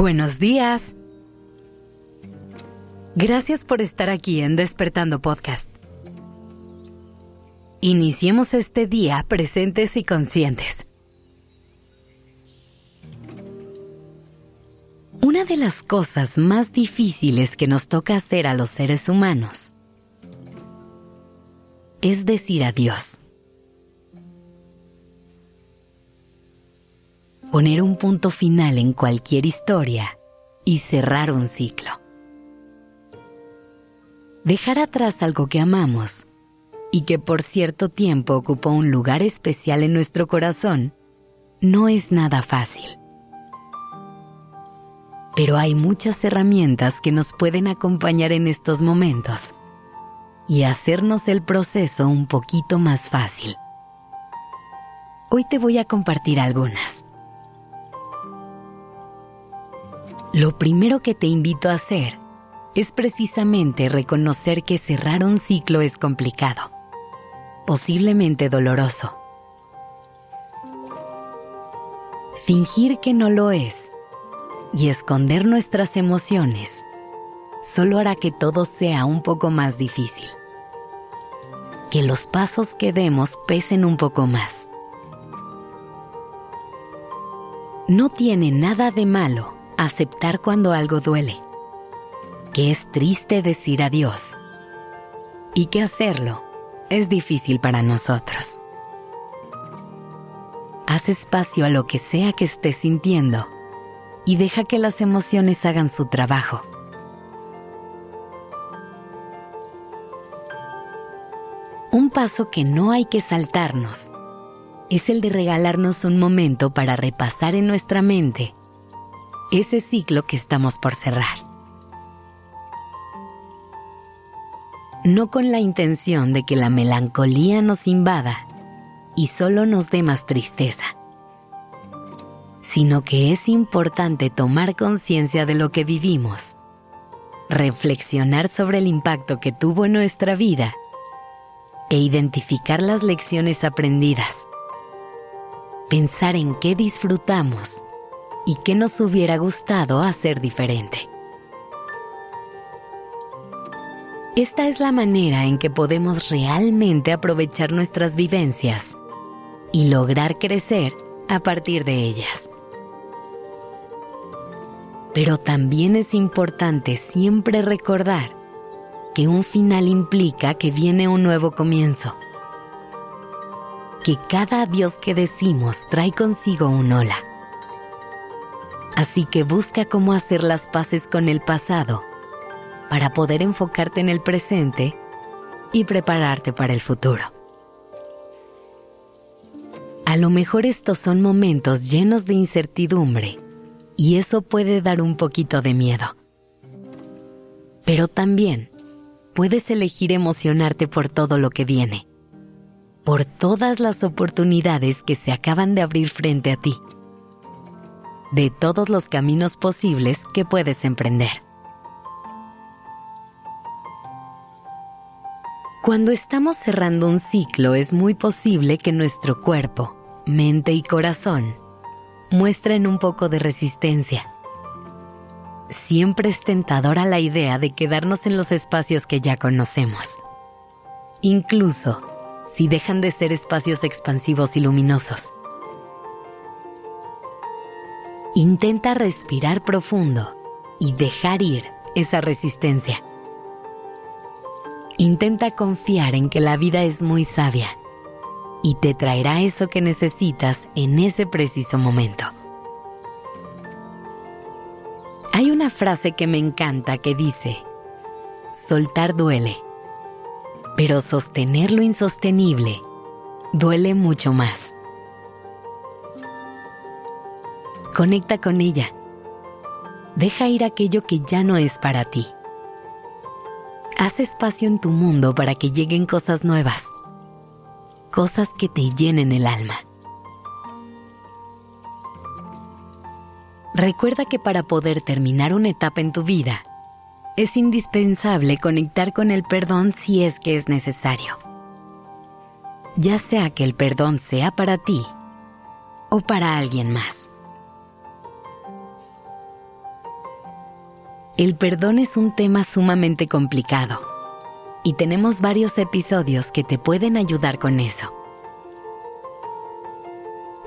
Buenos días. Gracias por estar aquí en Despertando Podcast. Iniciemos este día presentes y conscientes. Una de las cosas más difíciles que nos toca hacer a los seres humanos es decir adiós. Poner un punto final en cualquier historia y cerrar un ciclo. Dejar atrás algo que amamos y que por cierto tiempo ocupó un lugar especial en nuestro corazón no es nada fácil. Pero hay muchas herramientas que nos pueden acompañar en estos momentos y hacernos el proceso un poquito más fácil. Hoy te voy a compartir algunas. Lo primero que te invito a hacer es precisamente reconocer que cerrar un ciclo es complicado, posiblemente doloroso. Fingir que no lo es y esconder nuestras emociones solo hará que todo sea un poco más difícil que los pasos que demos pesen un poco más. No tiene nada de malo aceptar cuando algo duele, que es triste decir adiós y que hacerlo es difícil para nosotros. Haz espacio a lo que sea que estés sintiendo y deja que las emociones hagan su trabajo. Un paso que no hay que saltarnos es el de regalarnos un momento para repasar en nuestra mente ese ciclo que estamos por cerrar. No con la intención de que la melancolía nos invada y solo nos dé más tristeza, sino que es importante tomar conciencia de lo que vivimos, reflexionar sobre el impacto que tuvo en nuestra vida e identificar las lecciones aprendidas. Pensar en qué disfrutamos y qué nos hubiera gustado hacer diferente. Esta es la manera en que podemos realmente aprovechar nuestras vivencias y lograr crecer a partir de ellas. Pero también es importante siempre recordar que un final implica que viene un nuevo comienzo. Que cada adiós que decimos trae consigo un hola. Así que busca cómo hacer las paces con el pasado para poder enfocarte en el presente y prepararte para el futuro. A lo mejor estos son momentos llenos de incertidumbre y eso puede dar un poquito de miedo. Pero también puedes elegir emocionarte por todo lo que viene, por todas las oportunidades que se acaban de abrir frente a ti, de todos los caminos posibles que puedes emprender. Cuando estamos cerrando un ciclo es muy posible que nuestro cuerpo, mente y corazón muestren un poco de resistencia siempre es tentadora la idea de quedarnos en los espacios que ya conocemos. Incluso si dejan de ser espacios expansivos y luminosos. Intenta respirar profundo y dejar ir esa resistencia. Intenta confiar en que la vida es muy sabia y te traerá eso que necesitas en ese preciso momento. Hay una frase que me encanta que dice, soltar duele, pero sostener lo insostenible duele mucho más. Conecta con ella. Deja ir aquello que ya no es para ti. Haz espacio en tu mundo para que lleguen cosas nuevas, cosas que te llenen el alma. Recuerda que para poder terminar una etapa en tu vida, es indispensable conectar con el perdón si es que es necesario. Ya sea que el perdón sea para ti o para alguien más. El perdón es un tema sumamente complicado y tenemos varios episodios que te pueden ayudar con eso.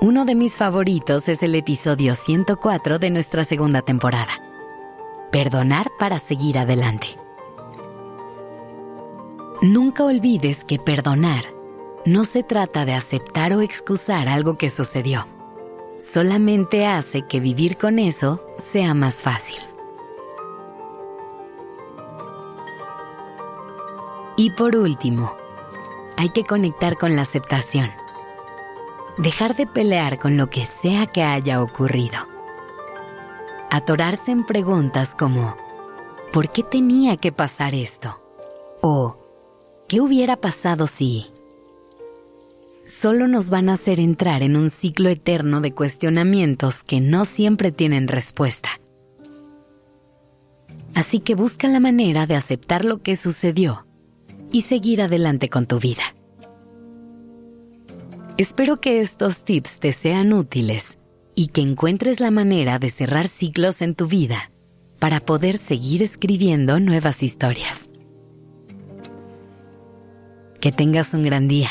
Uno de mis favoritos es el episodio 104 de nuestra segunda temporada. Perdonar para seguir adelante. Nunca olvides que perdonar no se trata de aceptar o excusar algo que sucedió. Solamente hace que vivir con eso sea más fácil. Y por último, hay que conectar con la aceptación. Dejar de pelear con lo que sea que haya ocurrido. Atorarse en preguntas como, ¿por qué tenía que pasar esto? O, ¿qué hubiera pasado si? Solo nos van a hacer entrar en un ciclo eterno de cuestionamientos que no siempre tienen respuesta. Así que busca la manera de aceptar lo que sucedió y seguir adelante con tu vida. Espero que estos tips te sean útiles y que encuentres la manera de cerrar ciclos en tu vida para poder seguir escribiendo nuevas historias. Que tengas un gran día.